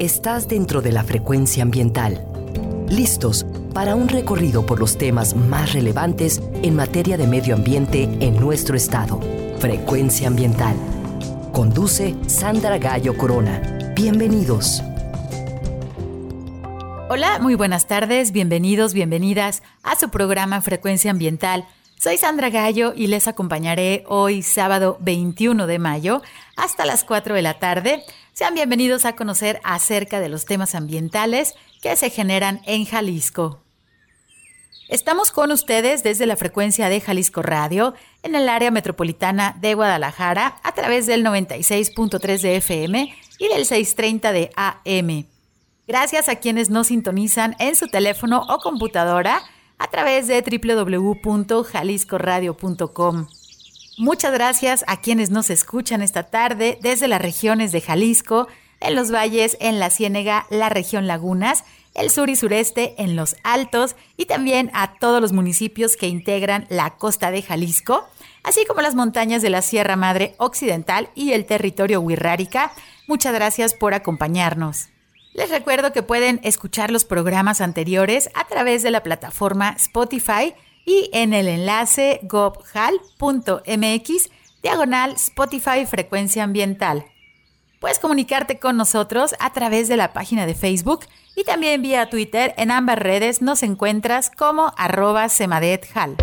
Estás dentro de la frecuencia ambiental. Listos para un recorrido por los temas más relevantes en materia de medio ambiente en nuestro estado. Frecuencia ambiental. Conduce Sandra Gallo Corona. Bienvenidos. Hola, muy buenas tardes, bienvenidos, bienvenidas a su programa Frecuencia Ambiental. Soy Sandra Gallo y les acompañaré hoy sábado 21 de mayo hasta las 4 de la tarde. Sean bienvenidos a conocer acerca de los temas ambientales que se generan en Jalisco. Estamos con ustedes desde la frecuencia de Jalisco Radio en el área metropolitana de Guadalajara a través del 96.3 de FM y del 630 de AM. Gracias a quienes nos sintonizan en su teléfono o computadora a través de www.jaliscoradio.com. Muchas gracias a quienes nos escuchan esta tarde desde las regiones de Jalisco, en los valles, en la Ciénega, la región Lagunas, el sur y sureste, en los altos y también a todos los municipios que integran la costa de Jalisco, así como las montañas de la Sierra Madre Occidental y el territorio Huirrárica. Muchas gracias por acompañarnos. Les recuerdo que pueden escuchar los programas anteriores a través de la plataforma Spotify y en el enlace gobhal.mx diagonal Spotify Frecuencia Ambiental. Puedes comunicarte con nosotros a través de la página de Facebook y también vía Twitter. En ambas redes nos encuentras como arroba semadethal.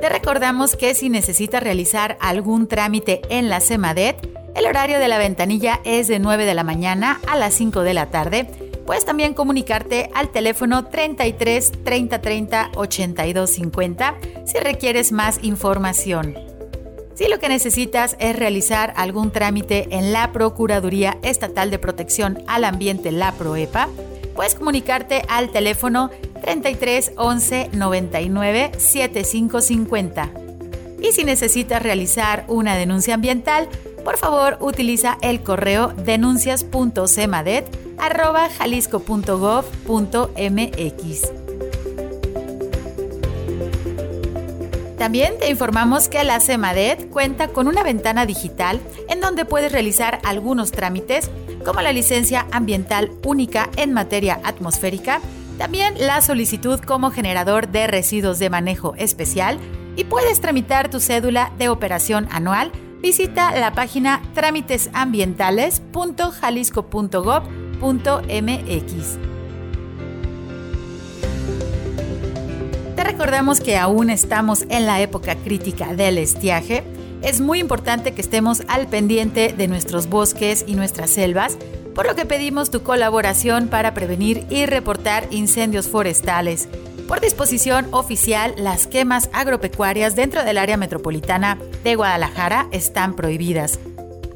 Te recordamos que si necesitas realizar algún trámite en la SEMADET, el horario de la ventanilla es de 9 de la mañana a las 5 de la tarde. Puedes también comunicarte al teléfono 33 30 30 82 50 si requieres más información. Si lo que necesitas es realizar algún trámite en la Procuraduría Estatal de Protección al Ambiente, la PROEPA, puedes comunicarte al teléfono 33 11 99 7550. Y si necesitas realizar una denuncia ambiental, por favor utiliza el correo denuncias.cemadet@jalisco.gov.mx. También te informamos que la CEMADET cuenta con una ventana digital en donde puedes realizar algunos trámites como la licencia ambiental única en materia atmosférica, también la solicitud como generador de residuos de manejo especial y puedes tramitar tu cédula de operación anual. Visita la página trámitesambientales.jalisco.gov.mx. Te recordamos que aún estamos en la época crítica del estiaje. Es muy importante que estemos al pendiente de nuestros bosques y nuestras selvas, por lo que pedimos tu colaboración para prevenir y reportar incendios forestales. Por disposición oficial, las quemas agropecuarias dentro del área metropolitana de Guadalajara están prohibidas.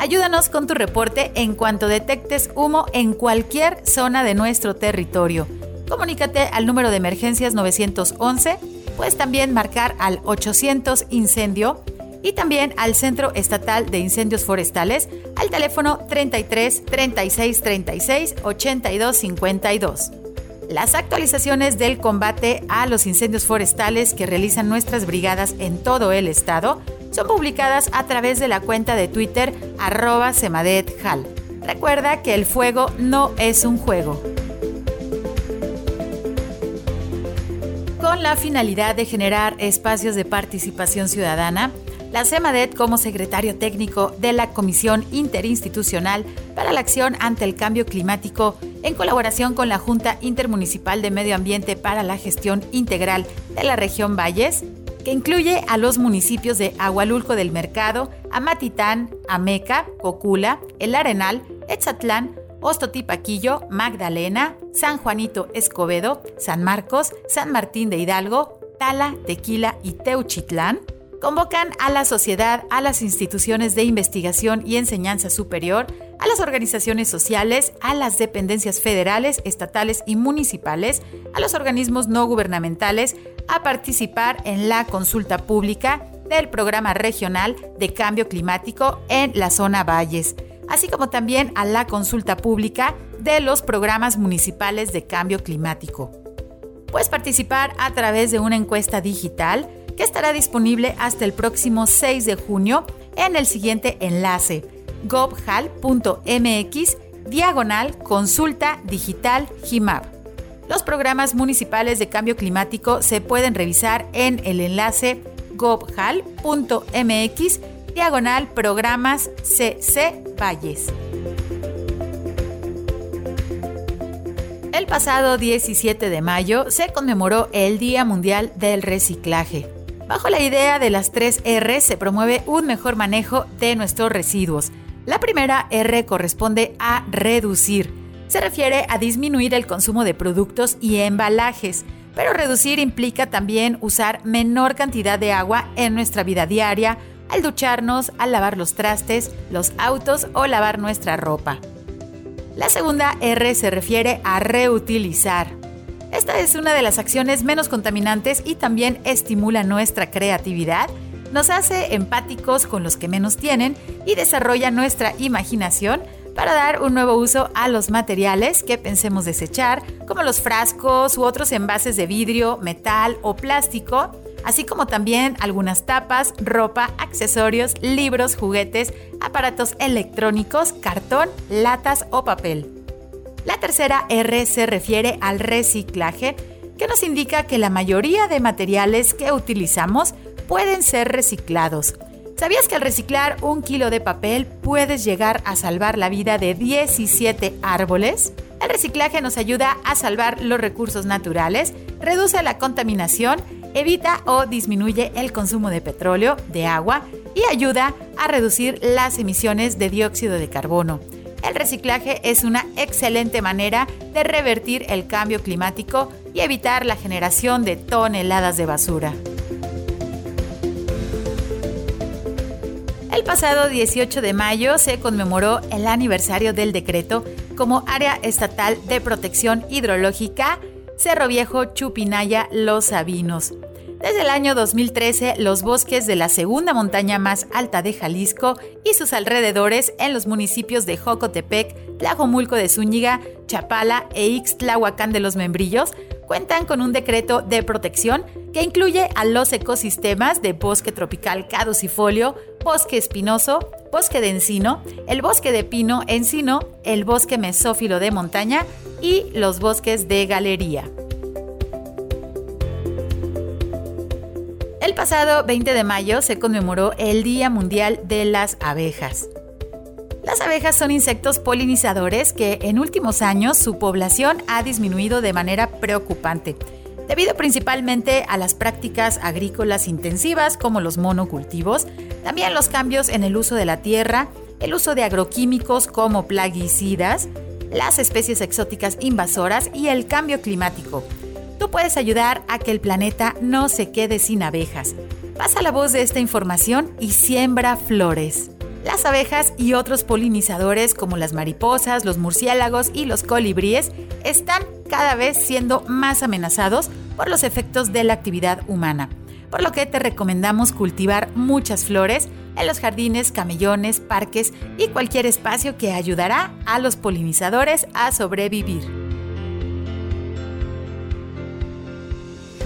Ayúdanos con tu reporte en cuanto detectes humo en cualquier zona de nuestro territorio comunícate al número de emergencias 911, puedes también marcar al 800 incendio y también al Centro Estatal de Incendios Forestales al teléfono 33 36 36 82 52. Las actualizaciones del combate a los incendios forestales que realizan nuestras brigadas en todo el estado son publicadas a través de la cuenta de Twitter arroba semadethal. Recuerda que el fuego no es un juego. Con la finalidad de generar espacios de participación ciudadana, la CEMADET como secretario técnico de la Comisión Interinstitucional para la Acción ante el Cambio Climático, en colaboración con la Junta Intermunicipal de Medio Ambiente para la Gestión Integral de la región Valles, que incluye a los municipios de Agualulco del Mercado, Amatitán, Ameca, Cocula, El Arenal, Etzatlán, Ostotipaquillo, Magdalena, San Juanito Escobedo, San Marcos, San Martín de Hidalgo, Tala, Tequila y Teuchitlán, convocan a la sociedad, a las instituciones de investigación y enseñanza superior, a las organizaciones sociales, a las dependencias federales, estatales y municipales, a los organismos no gubernamentales, a participar en la consulta pública del Programa Regional de Cambio Climático en la zona Valles así como también a la consulta pública de los programas municipales de cambio climático. Puedes participar a través de una encuesta digital que estará disponible hasta el próximo 6 de junio en el siguiente enlace gobhal.mx diagonal consulta digital GIMAP. Los programas municipales de cambio climático se pueden revisar en el enlace gobhal.mx diagonal programas CC Valles. El pasado 17 de mayo se conmemoró el Día Mundial del Reciclaje. Bajo la idea de las tres R se promueve un mejor manejo de nuestros residuos. La primera R corresponde a reducir. Se refiere a disminuir el consumo de productos y embalajes, pero reducir implica también usar menor cantidad de agua en nuestra vida diaria, al ducharnos, al lavar los trastes, los autos o lavar nuestra ropa. La segunda R se refiere a reutilizar. Esta es una de las acciones menos contaminantes y también estimula nuestra creatividad, nos hace empáticos con los que menos tienen y desarrolla nuestra imaginación para dar un nuevo uso a los materiales que pensemos desechar, como los frascos u otros envases de vidrio, metal o plástico, así como también algunas tapas, ropa, accesorios, libros, juguetes, aparatos electrónicos, cartón, latas o papel. La tercera R se refiere al reciclaje, que nos indica que la mayoría de materiales que utilizamos pueden ser reciclados. ¿Sabías que al reciclar un kilo de papel puedes llegar a salvar la vida de 17 árboles? El reciclaje nos ayuda a salvar los recursos naturales, reduce la contaminación evita o disminuye el consumo de petróleo, de agua y ayuda a reducir las emisiones de dióxido de carbono. El reciclaje es una excelente manera de revertir el cambio climático y evitar la generación de toneladas de basura. El pasado 18 de mayo se conmemoró el aniversario del decreto como Área Estatal de Protección Hidrológica Cerro Viejo, Chupinaya, Los Sabinos. Desde el año 2013, los bosques de la segunda montaña más alta de Jalisco y sus alrededores en los municipios de Jocotepec, Tlajomulco de Zúñiga, Chapala e Ixtlahuacán de los Membrillos cuentan con un decreto de protección que incluye a los ecosistemas de bosque tropical caducifolio, bosque espinoso, bosque de encino, el bosque de pino encino, el bosque mesófilo de montaña y los bosques de galería. El pasado 20 de mayo se conmemoró el Día Mundial de las Abejas. Las abejas son insectos polinizadores que en últimos años su población ha disminuido de manera preocupante, debido principalmente a las prácticas agrícolas intensivas como los monocultivos, también los cambios en el uso de la tierra, el uso de agroquímicos como plaguicidas, las especies exóticas invasoras y el cambio climático. Tú puedes ayudar a que el planeta no se quede sin abejas. Pasa la voz de esta información y siembra flores. Las abejas y otros polinizadores como las mariposas, los murciélagos y los colibríes están cada vez siendo más amenazados por los efectos de la actividad humana, por lo que te recomendamos cultivar muchas flores en los jardines, camellones, parques y cualquier espacio que ayudará a los polinizadores a sobrevivir.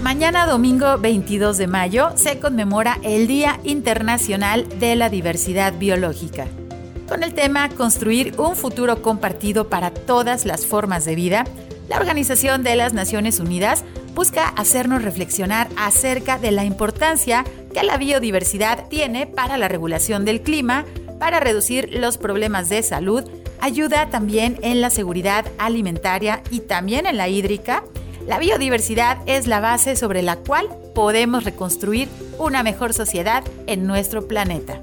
Mañana domingo 22 de mayo se conmemora el Día Internacional de la Diversidad Biológica. Con el tema Construir un futuro compartido para todas las formas de vida, la Organización de las Naciones Unidas busca hacernos reflexionar acerca de la importancia que la biodiversidad tiene para la regulación del clima, para reducir los problemas de salud, ayuda también en la seguridad alimentaria y también en la hídrica. La biodiversidad es la base sobre la cual podemos reconstruir una mejor sociedad en nuestro planeta.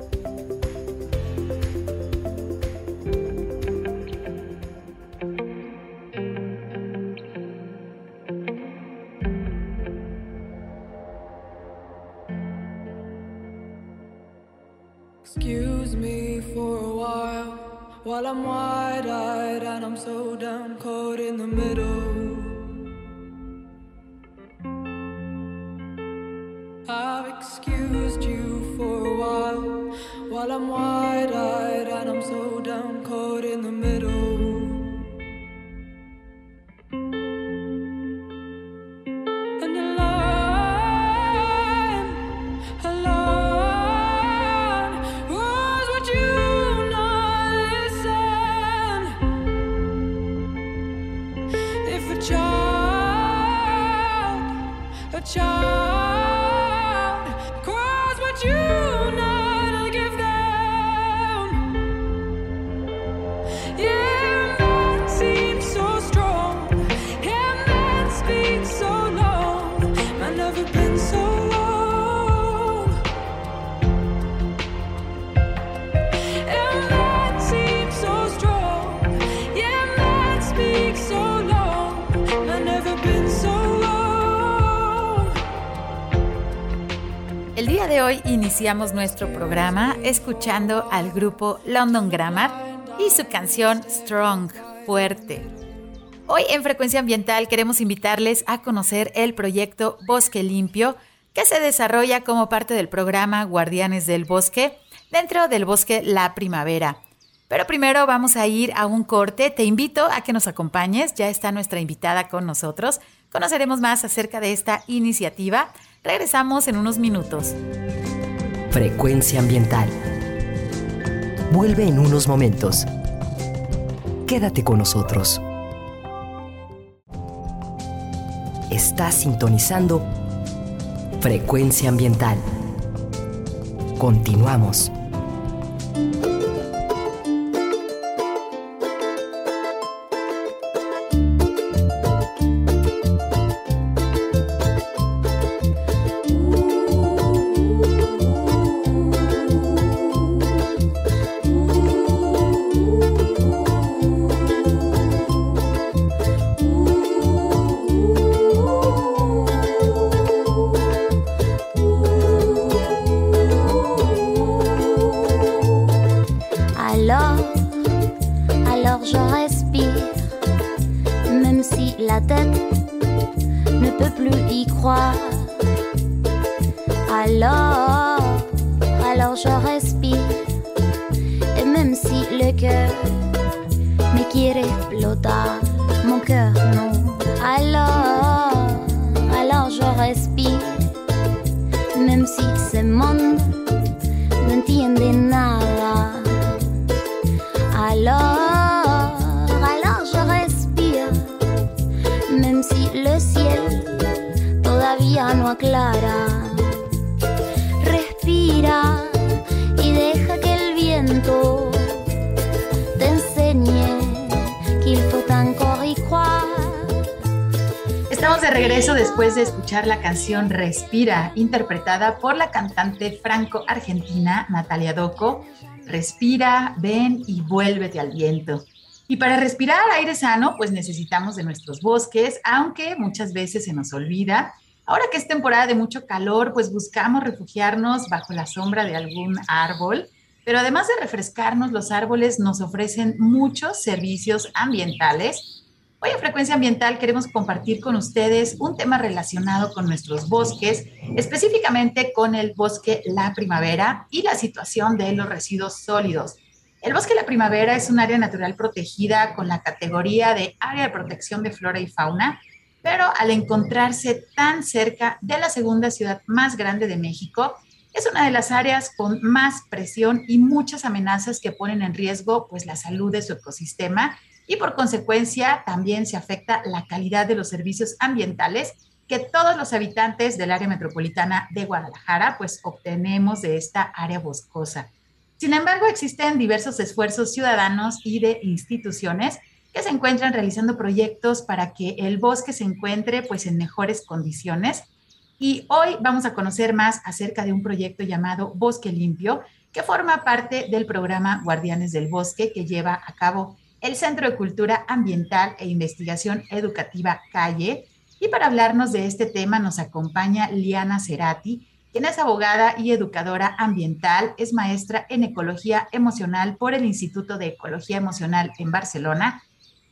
While I'm wide and I'm so caught in the middle. I've excused you for a while. While I'm wide eyed and I'm so down caught in the middle. Hoy iniciamos nuestro programa escuchando al grupo London Grammar y su canción Strong, fuerte. Hoy en Frecuencia Ambiental queremos invitarles a conocer el proyecto Bosque Limpio que se desarrolla como parte del programa Guardianes del Bosque dentro del bosque La Primavera. Pero primero vamos a ir a un corte. Te invito a que nos acompañes. Ya está nuestra invitada con nosotros. Conoceremos más acerca de esta iniciativa. Regresamos en unos minutos. Frecuencia ambiental. Vuelve en unos momentos. Quédate con nosotros. Estás sintonizando Frecuencia ambiental. Continuamos. Canción Respira, interpretada por la cantante franco-argentina Natalia Doco. Respira, ven y vuélvete al viento. Y para respirar aire sano, pues necesitamos de nuestros bosques, aunque muchas veces se nos olvida. Ahora que es temporada de mucho calor, pues buscamos refugiarnos bajo la sombra de algún árbol. Pero además de refrescarnos, los árboles nos ofrecen muchos servicios ambientales Hoy en Frecuencia Ambiental queremos compartir con ustedes un tema relacionado con nuestros bosques, específicamente con el bosque La Primavera y la situación de los residuos sólidos. El bosque La Primavera es un área natural protegida con la categoría de área de protección de flora y fauna, pero al encontrarse tan cerca de la segunda ciudad más grande de México, es una de las áreas con más presión y muchas amenazas que ponen en riesgo pues la salud de su ecosistema y por consecuencia también se afecta la calidad de los servicios ambientales que todos los habitantes del área metropolitana de Guadalajara pues obtenemos de esta área boscosa. Sin embargo, existen diversos esfuerzos ciudadanos y de instituciones que se encuentran realizando proyectos para que el bosque se encuentre pues en mejores condiciones. Y hoy vamos a conocer más acerca de un proyecto llamado Bosque Limpio, que forma parte del programa Guardianes del Bosque que lleva a cabo el Centro de Cultura Ambiental e Investigación Educativa Calle. Y para hablarnos de este tema nos acompaña Liana Cerati, quien es abogada y educadora ambiental, es maestra en ecología emocional por el Instituto de Ecología Emocional en Barcelona.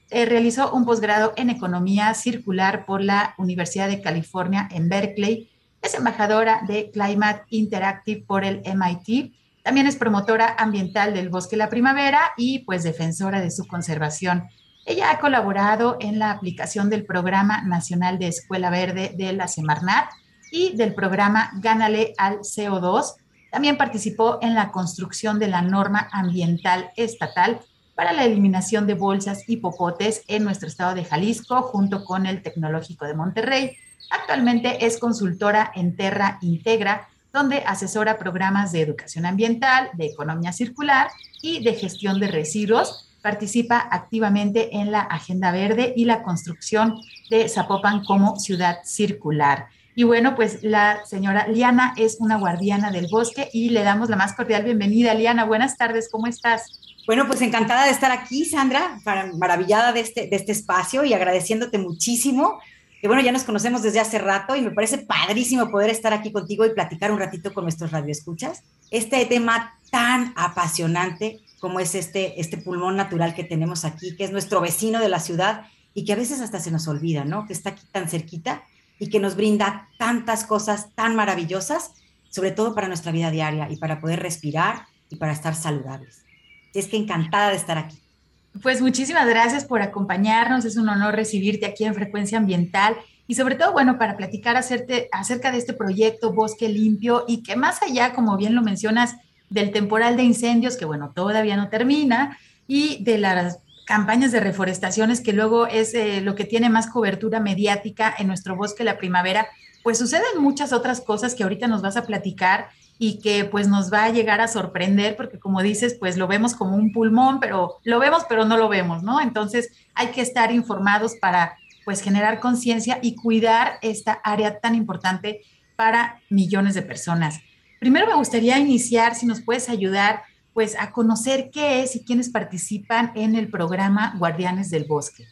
Eh, realizó un posgrado en economía circular por la Universidad de California en Berkeley. Es embajadora de Climate Interactive por el MIT también es promotora ambiental del Bosque La Primavera y pues defensora de su conservación. Ella ha colaborado en la aplicación del Programa Nacional de Escuela Verde de la Semarnat y del programa Gánale al CO2. También participó en la construcción de la norma ambiental estatal para la eliminación de bolsas y popotes en nuestro estado de Jalisco, junto con el Tecnológico de Monterrey. Actualmente es consultora en Terra Integra, donde asesora programas de educación ambiental, de economía circular y de gestión de residuos. Participa activamente en la Agenda Verde y la construcción de Zapopan como ciudad circular. Y bueno, pues la señora Liana es una guardiana del bosque y le damos la más cordial bienvenida. Liana, buenas tardes, ¿cómo estás? Bueno, pues encantada de estar aquí, Sandra, maravillada de este, de este espacio y agradeciéndote muchísimo que bueno, ya nos conocemos desde hace rato y me parece padrísimo poder estar aquí contigo y platicar un ratito con nuestros radioescuchas. Este tema tan apasionante como es este, este pulmón natural que tenemos aquí, que es nuestro vecino de la ciudad y que a veces hasta se nos olvida, ¿no? Que está aquí tan cerquita y que nos brinda tantas cosas tan maravillosas, sobre todo para nuestra vida diaria y para poder respirar y para estar saludables. Es que encantada de estar aquí. Pues muchísimas gracias por acompañarnos. Es un honor recibirte aquí en Frecuencia Ambiental y sobre todo, bueno, para platicar acerca de este proyecto Bosque Limpio y que más allá, como bien lo mencionas, del temporal de incendios, que bueno, todavía no termina, y de las campañas de reforestaciones, que luego es eh, lo que tiene más cobertura mediática en nuestro bosque la primavera, pues suceden muchas otras cosas que ahorita nos vas a platicar y que pues nos va a llegar a sorprender porque como dices, pues lo vemos como un pulmón, pero lo vemos pero no lo vemos, ¿no? Entonces hay que estar informados para pues generar conciencia y cuidar esta área tan importante para millones de personas. Primero me gustaría iniciar, si nos puedes ayudar, pues a conocer qué es y quiénes participan en el programa Guardianes del Bosque.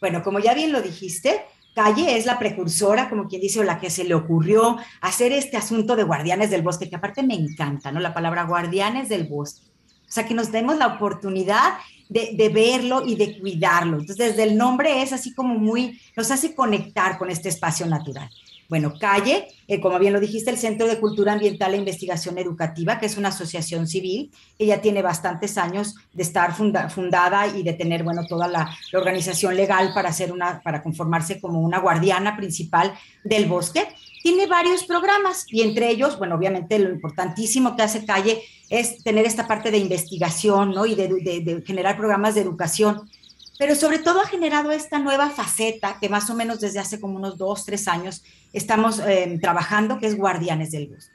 Bueno, como ya bien lo dijiste, Calle es la precursora, como quien dice, o la que se le ocurrió hacer este asunto de guardianes del bosque, que aparte me encanta, ¿no? La palabra guardianes del bosque. O sea, que nos demos la oportunidad de, de, verlo y de cuidarlo. Entonces, desde el nombre es así como muy, nos hace conectar con este espacio natural. Bueno, Calle, eh, como bien lo dijiste, el Centro de Cultura Ambiental e Investigación Educativa, que es una asociación civil, ya tiene bastantes años de estar fundada y de tener, bueno, toda la, organización legal para, hacer una, para conformarse como una guardiana principal del bosque. Tiene varios programas y entre ellos, bueno, obviamente lo importantísimo que hace Calle es tener esta parte de investigación, ¿no? Y de generar programas de educación pero sobre todo ha generado esta nueva faceta que más o menos desde hace como unos dos, tres años estamos eh, trabajando, que es Guardianes del Bosque.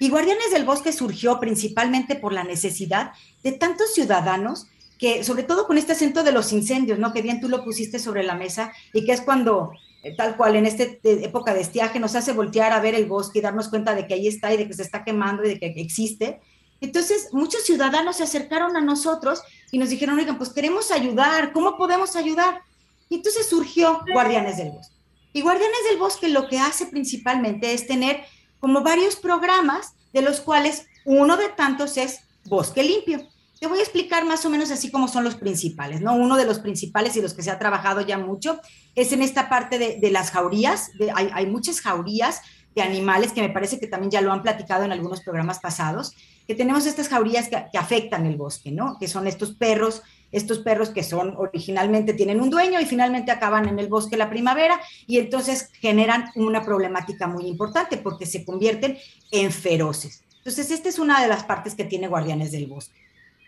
Y Guardianes del Bosque surgió principalmente por la necesidad de tantos ciudadanos que, sobre todo con este acento de los incendios, ¿no? Que bien tú lo pusiste sobre la mesa y que es cuando, eh, tal cual en esta época de estiaje, nos hace voltear a ver el bosque y darnos cuenta de que ahí está y de que se está quemando y de que existe. Entonces, muchos ciudadanos se acercaron a nosotros y nos dijeron, oigan, pues queremos ayudar, ¿cómo podemos ayudar? Y entonces surgió Guardianes del Bosque. Y Guardianes del Bosque lo que hace principalmente es tener como varios programas, de los cuales uno de tantos es Bosque Limpio. Te voy a explicar más o menos así como son los principales, ¿no? Uno de los principales y los que se ha trabajado ya mucho es en esta parte de, las jaurías. hay, hay muchas jaurías de animales que me parece que también ya lo han platicado en algunos programas pasados que tenemos estas jaurías que, afectan el bosque, ¿no? Que son estos perros, estos perros que son originalmente tienen un dueño y finalmente acaban en el bosque la primavera y entonces generan una problemática muy importante porque se convierten en feroces. Entonces, esta es una de las partes que tiene Guardianes del Bosque.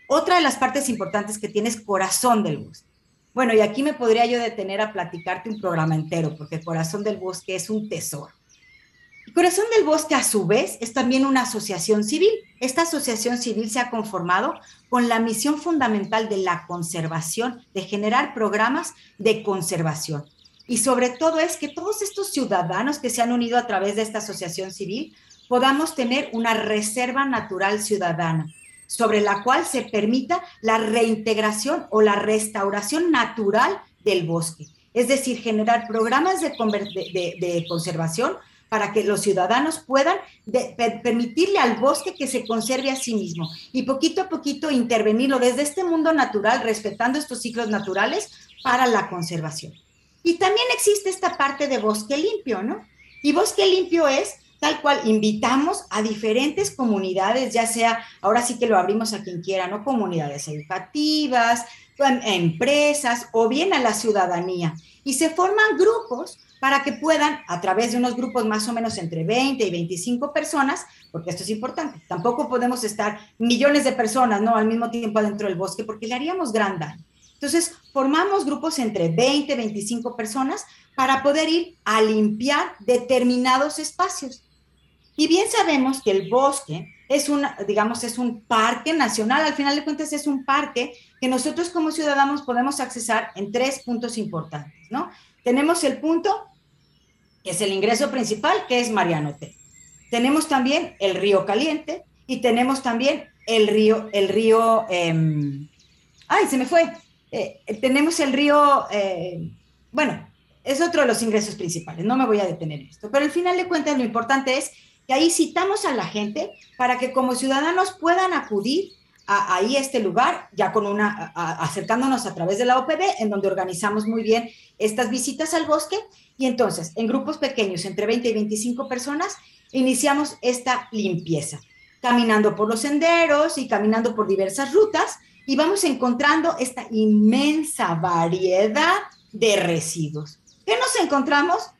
Otra de las partes importantes que tiene es Corazón del Bosque. Bueno, y aquí me podría yo detener a platicarte un programa entero, porque Corazón del Bosque es un tesoro. Corazón del Bosque, a su vez, es también una asociación civil. Esta asociación civil se ha conformado con la misión fundamental de la conservación, de generar programas de conservación. Y sobre todo es que todos estos ciudadanos que se han unido a través de esta asociación civil podamos tener una reserva natural ciudadana sobre la cual se permita la reintegración o la restauración natural del bosque. Es decir, generar programas de, conservación para que los ciudadanos puedan permitirle al bosque que se conserve a sí mismo y poquito a poquito intervenirlo desde este mundo natural, respetando estos ciclos naturales para la conservación. Y también existe esta parte de bosque limpio, ¿no? Y bosque limpio es tal cual invitamos a diferentes comunidades, ya sea, ahora sí que lo abrimos a quien quiera, ¿no? Comunidades educativas, em, empresas o bien a la ciudadanía. Y se forman grupos para que puedan, a través de unos grupos más o menos entre 20 y 25 personas, porque esto es importante, tampoco podemos estar millones de personas, ¿no? Al mismo tiempo adentro del bosque, porque le haríamos gran daño. Entonces, formamos grupos entre 20 y 25 personas para poder ir a limpiar determinados espacios. Y bien sabemos que el bosque es un, digamos, es un parque nacional, al final de cuentas es un parque que nosotros como ciudadanos podemos accesar en tres puntos importantes, ¿no? Tenemos el punto, que es el ingreso principal, que es Marianote. Tenemos también el río Caliente y tenemos también el río, el río, eh, ay, se me fue. Eh, tenemos el río, eh, bueno, es otro de los ingresos principales, no me voy a detener en esto, pero al final de cuentas lo importante es que ahí citamos a la gente para que como ciudadanos puedan acudir a, ahí este lugar, ya con una, acercándonos a través de la OPD, en donde organizamos muy bien estas visitas al bosque, y entonces, en grupos pequeños, entre 20 y 25 personas, iniciamos esta limpieza, caminando por los senderos y caminando por diversas rutas, y vamos encontrando esta inmensa variedad de residuos. ¿Qué nos encontramos?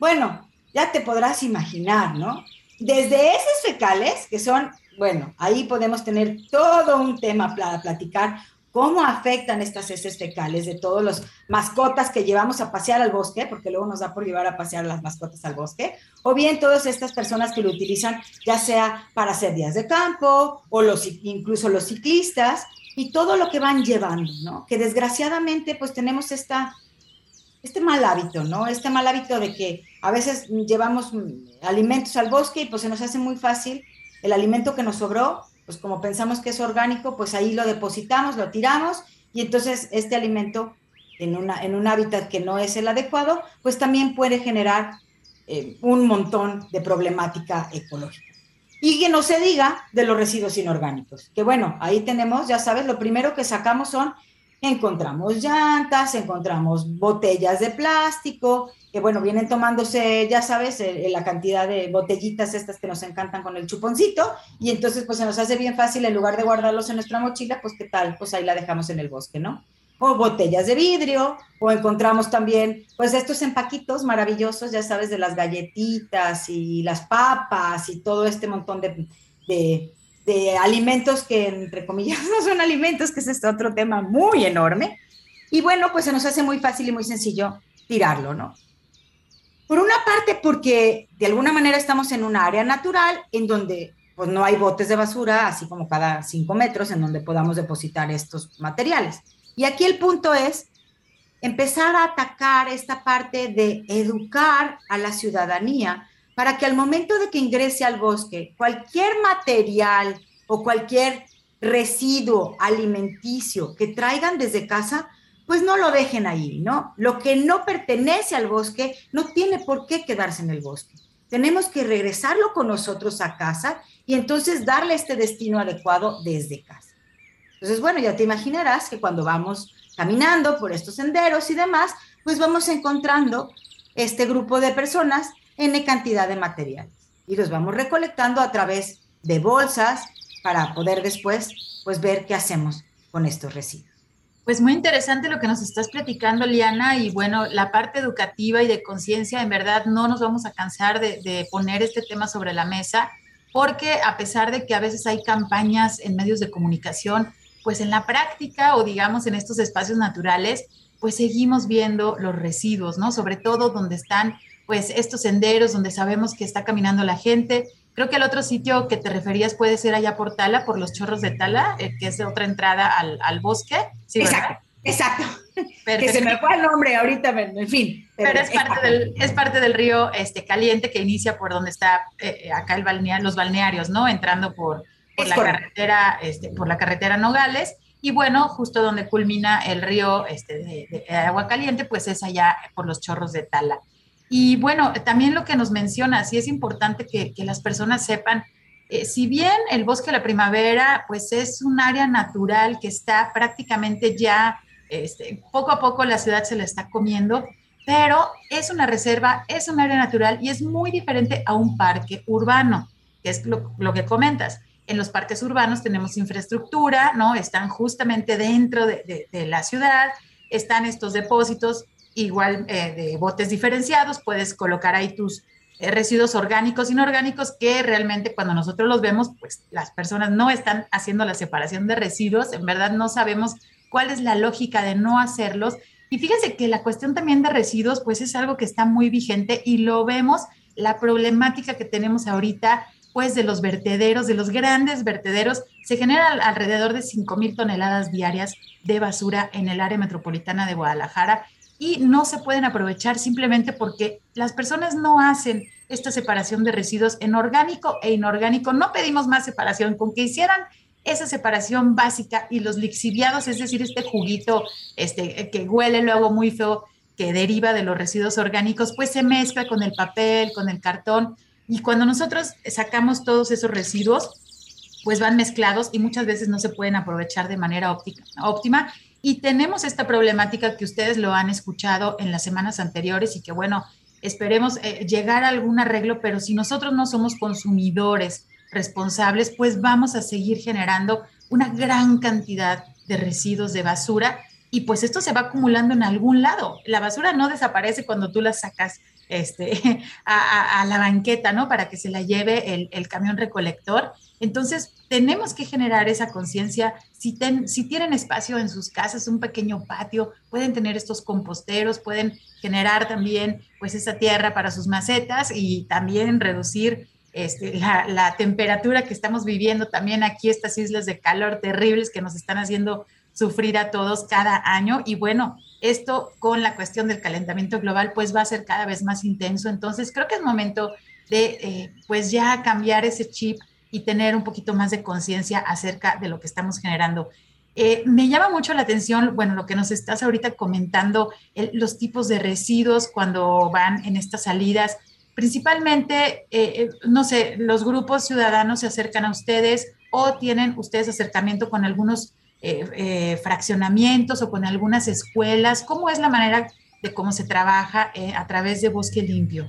Bueno, ya te podrás imaginar, ¿no? Desde esos fecales, que son bueno, ahí podemos tener todo un tema para platicar cómo afectan estas heces fecales de todos los mascotas que llevamos a pasear al bosque, porque luego nos da por llevar a pasear las mascotas al bosque, o bien todas estas personas que lo utilizan ya sea para hacer días de campo o los, incluso los ciclistas y todo lo que van llevando, ¿no? Que desgraciadamente pues tenemos esta, este mal hábito, ¿no? Este mal hábito de que a veces llevamos alimentos al bosque y pues se nos hace muy fácil el alimento que nos sobró, pues como pensamos que es orgánico, pues ahí lo depositamos, lo tiramos y entonces este alimento en, en un hábitat que no es el adecuado, pues también puede generar eh, un montón de problemática ecológica. Y que no se diga de los residuos inorgánicos, que bueno, ahí tenemos, ya sabes, lo primero que sacamos son, encontramos llantas, encontramos botellas de plástico, que bueno, vienen tomándose, ya sabes, eh, la cantidad de botellitas estas que nos encantan con el chuponcito, y entonces pues se nos hace bien fácil, en lugar de guardarlos en nuestra mochila, pues qué tal, pues ahí la dejamos en el bosque, ¿no? O botellas de vidrio, o encontramos también, pues estos empaquitos maravillosos, ya sabes, de las galletitas y las papas y todo este montón de, de, de alimentos que, entre comillas, no son alimentos, que es este otro tema muy enorme. Y bueno, pues se nos hace muy fácil y muy sencillo tirarlo, ¿no? Por una parte, porque de alguna manera estamos en un área natural en donde pues, no hay botes de basura, así como cada cinco metros, en donde podamos depositar estos materiales. Y aquí el punto es empezar a atacar esta parte de educar a la ciudadanía para que al momento de que ingrese al bosque, cualquier material o cualquier residuo alimenticio que traigan desde casa, pues no lo dejen ahí, ¿no? Lo que no pertenece al bosque no tiene por qué quedarse en el bosque. Tenemos que regresarlo con nosotros a casa y entonces darle este destino adecuado desde casa. Entonces, bueno, ya te imaginarás que cuando vamos caminando por estos senderos y demás, pues vamos encontrando este grupo de personas en cantidad de materiales y los vamos recolectando a través de bolsas para poder después pues ver qué hacemos con estos residuos. Pues muy interesante lo que nos estás platicando, Liana, y bueno, la parte educativa y de conciencia, en verdad no nos vamos a cansar de, poner este tema sobre la mesa, porque a pesar de que a veces hay campañas en medios de comunicación, pues en la práctica o digamos en estos espacios naturales, pues seguimos viendo los residuos, ¿no? Sobre todo donde están pues estos senderos donde sabemos que está caminando la gente, Creo que el otro sitio que te referías puede ser allá por Tala, por los chorros de Tala, eh, que es otra entrada al, al bosque. ¿sí, exacto, exacto. Que se me fue el nombre ahorita, en fin. Pero, es, parte del, es, parte del, río este, caliente que inicia por donde está eh, acá el balneario, los balnearios, ¿no? Entrando por, por la carretera, este, por la carretera Nogales. Y bueno, justo donde culmina el río este, de, de agua caliente, pues es allá por los chorros de Tala. Y bueno, también lo que nos menciona, sí es importante que, las personas sepan, eh, si bien el bosque de la primavera, pues es un área natural que está prácticamente ya, este, poco a poco la ciudad se la está comiendo, pero es una reserva, es un área natural y es muy diferente a un parque urbano, que es lo, que comentas. En los parques urbanos tenemos infraestructura, ¿no? Están justamente dentro de, de la ciudad, están estos depósitos igual eh, de botes diferenciados, puedes colocar ahí tus eh, residuos orgánicos, inorgánicos, que realmente cuando nosotros los vemos, pues las personas no están haciendo la separación de residuos, en verdad no sabemos cuál es la lógica de no hacerlos. Y fíjense que la cuestión también de residuos, pues es algo que está muy vigente y lo vemos, la problemática que tenemos ahorita, pues de los vertederos, de los grandes vertederos, se generan alrededor de 5 mil toneladas diarias de basura en el área metropolitana de Guadalajara y no se pueden aprovechar simplemente porque las personas no hacen esta separación de residuos en orgánico e inorgánico. No pedimos más separación, con que hicieran esa separación básica y los lixiviados, es decir, este juguito este, que huele luego muy feo, que deriva de los residuos orgánicos, pues se mezcla con el papel, con el cartón. Y cuando nosotros sacamos todos esos residuos, pues van mezclados y muchas veces no se pueden aprovechar de manera óptima. Y tenemos esta problemática que ustedes lo han escuchado en las semanas anteriores y que bueno, esperemos eh, llegar a algún arreglo, pero si nosotros no somos consumidores responsables, pues vamos a seguir generando una gran cantidad de residuos de basura y pues esto se va acumulando en algún lado. La basura no desaparece cuando tú la sacas este, a, la banqueta, ¿no? Para que se la lleve el, camión recolector. Entonces, tenemos que generar esa conciencia. Si, tienen espacio en sus casas, un pequeño patio, pueden tener estos composteros, pueden generar también pues esa tierra para sus macetas y también reducir este, la, temperatura que estamos viviendo también aquí, estas islas de calor terribles que nos están haciendo sufrir a todos cada año. Y bueno, esto con la cuestión del calentamiento global, pues va a ser cada vez más intenso. Entonces, creo que es momento de, eh, pues ya cambiar ese chip y tener un poquito más de conciencia acerca de lo que estamos generando. Eh, me llama mucho la atención, bueno, lo que nos estás ahorita comentando, los tipos de residuos cuando van en estas salidas. Principalmente, eh, no sé, los grupos ciudadanos se acercan a ustedes o tienen ustedes acercamiento con algunos eh, eh, fraccionamientos o con algunas escuelas? ¿Cómo es la manera de cómo se trabaja eh, a través de Bosque Limpio?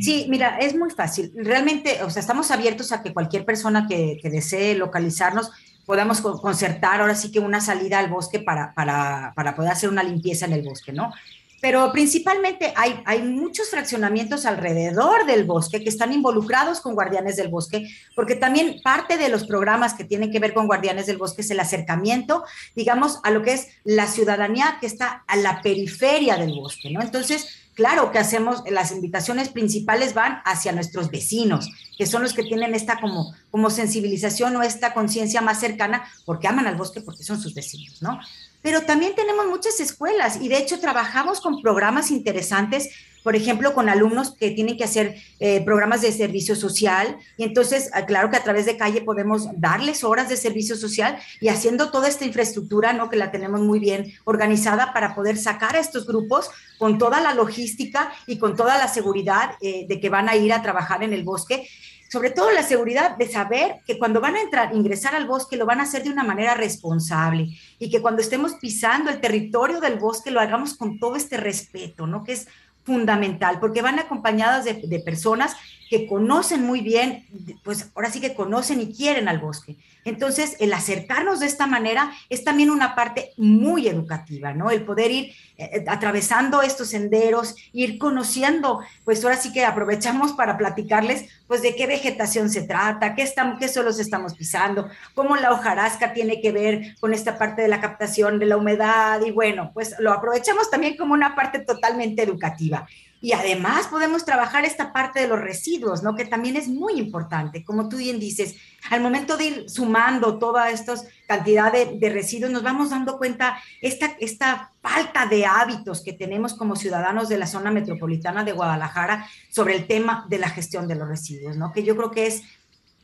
Sí, mira, es muy fácil. Realmente, o sea, estamos abiertos a que cualquier persona que, desee localizarnos podamos concertar ahora sí que una salida al bosque para, para, para poder hacer una limpieza en el bosque, ¿no? Pero principalmente hay, hay muchos fraccionamientos alrededor del bosque que están involucrados con guardianes del bosque, porque también parte de los programas que tienen que ver con guardianes del bosque es el acercamiento, digamos, a lo que es la ciudadanía que está a la periferia del bosque, ¿no? Entonces, claro que hacemos, las invitaciones principales van hacia nuestros vecinos, que son los que tienen esta como, como sensibilización o esta conciencia más cercana, porque aman al bosque, porque son sus vecinos, ¿no? Pero también tenemos muchas escuelas y de hecho trabajamos con programas interesantes, por ejemplo, con alumnos que tienen que hacer eh, programas de servicio social y entonces, ah, claro que a través de calle podemos darles horas de servicio social y haciendo toda esta infraestructura, ¿no? Que la tenemos muy bien organizada para poder sacar a estos grupos con toda la logística y con toda la seguridad eh, de que van a ir a trabajar en el bosque sobre todo la seguridad de saber que cuando van a entrar, ingresar al bosque, lo van a hacer de una manera responsable y que cuando estemos pisando el territorio del bosque lo hagamos con todo este respeto, ¿no? Que es fundamental, porque van acompañadas de, de personas que conocen muy bien, pues ahora sí que conocen y quieren al bosque. Entonces, el acercarnos de esta manera es también una parte muy educativa, ¿no? El poder ir eh, eh, atravesando estos senderos, ir conociendo, pues ahora sí que aprovechamos para platicarles, pues de qué vegetación se trata, qué, estamos, qué suelos estamos pisando, cómo la hojarasca tiene que ver con esta parte de la captación de la humedad y bueno, pues lo aprovechamos también como una parte totalmente educativa. Y además podemos trabajar esta parte de los residuos, ¿no? Que también es muy importante. Como tú bien dices, al momento de ir sumando toda esta cantidad de, residuos, nos vamos dando cuenta esta, esta falta de hábitos que tenemos como ciudadanos de la zona metropolitana de Guadalajara sobre el tema de la gestión de los residuos, ¿no? Que yo creo que es,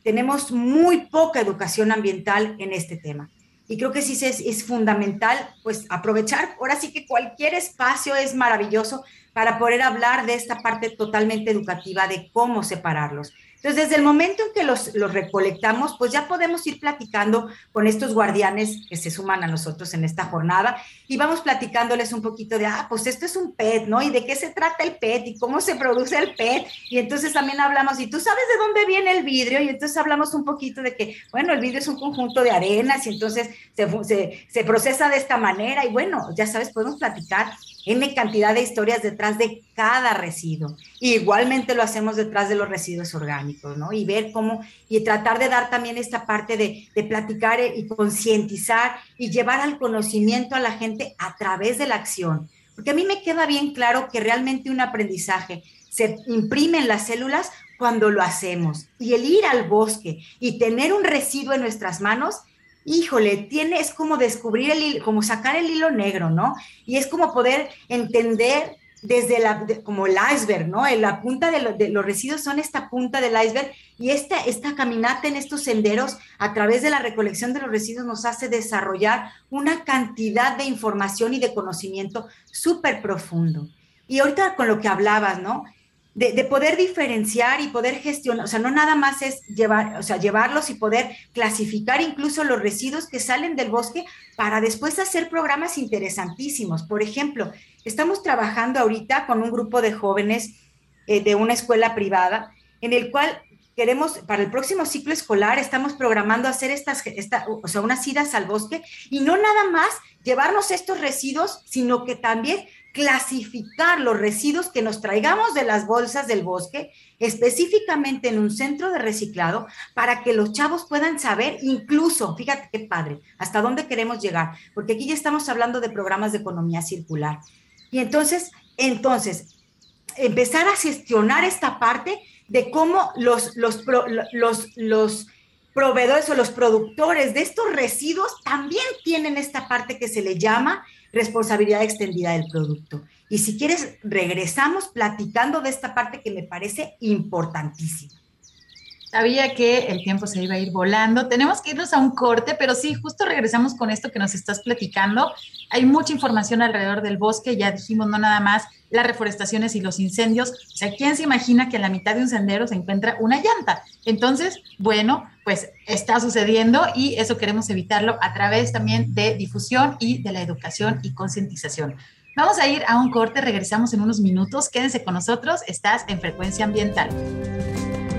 tenemos muy poca educación ambiental en este tema. Y creo que sí es, es fundamental, pues, aprovechar, ahora sí que cualquier espacio es maravilloso, para poder hablar de esta parte totalmente educativa de cómo separarlos. Entonces, desde el momento en que los, recolectamos, pues ya podemos ir platicando con estos guardianes que se suman a nosotros en esta jornada y vamos platicándoles un poquito de, ah, pues esto es un PET, ¿no? Y de qué se trata el PET y cómo se produce el PET. Y entonces también hablamos, y tú sabes de dónde viene el vidrio, y entonces hablamos un poquito de que, bueno, el vidrio es un conjunto de arenas y entonces se procesa de esta manera y bueno, ya sabes, podemos platicar N cantidad de historias detrás de cada residuo. igualmente lo hacemos detrás de los residuos orgánicos, ¿no? Y ver cómo, y tratar de dar también esta parte de, de platicar y concientizar y llevar al conocimiento a la gente a través de la acción. Porque a mí me queda bien claro que realmente un aprendizaje se imprime en las células cuando lo hacemos. Y el ir al bosque y tener un residuo en nuestras manos híjole, tiene, es como descubrir el como sacar el hilo negro, ¿no? Y es como poder entender desde la, como el iceberg, ¿no? La punta de, los residuos son esta punta del iceberg y esta, esta caminata en estos senderos a través de la recolección de los residuos nos hace desarrollar una cantidad de información y de conocimiento súper profundo. Y ahorita con lo que hablabas, ¿no? De, poder diferenciar y poder gestionar, o sea, no nada más es llevar, o sea, llevarlos y poder clasificar incluso los residuos que salen del bosque para después hacer programas interesantísimos. Por ejemplo, estamos trabajando ahorita con un grupo de jóvenes eh, de una escuela privada en el cual queremos, para el próximo ciclo escolar, estamos programando hacer estas, o sea, unas idas al bosque y no nada más llevarnos estos residuos, sino que también clasificar los residuos que nos traigamos de las bolsas del bosque específicamente en un centro de reciclado para que los chavos puedan saber incluso, fíjate qué padre, hasta dónde queremos llegar, porque aquí ya estamos hablando de programas de economía circular. Y entonces, entonces, empezar a gestionar esta parte de cómo los, los, los, los proveedores o los productores de estos residuos también tienen esta parte que se le llama responsabilidad extendida del producto. Y si quieres, regresamos platicando de esta parte que me parece importantísima. Sabía que el tiempo se iba a ir volando. Tenemos que irnos a un corte, pero sí, justo regresamos con esto que nos estás platicando. Hay mucha información alrededor del bosque, ya dijimos, no nada más las reforestaciones y los incendios. O sea, ¿quién se imagina que en la mitad de un sendero se encuentra una llanta? Entonces, bueno, pues está sucediendo y eso queremos evitarlo a través también de difusión y de la educación y concientización. Vamos a ir a un corte, regresamos en unos minutos. Quédense con nosotros, estás en frecuencia ambiental.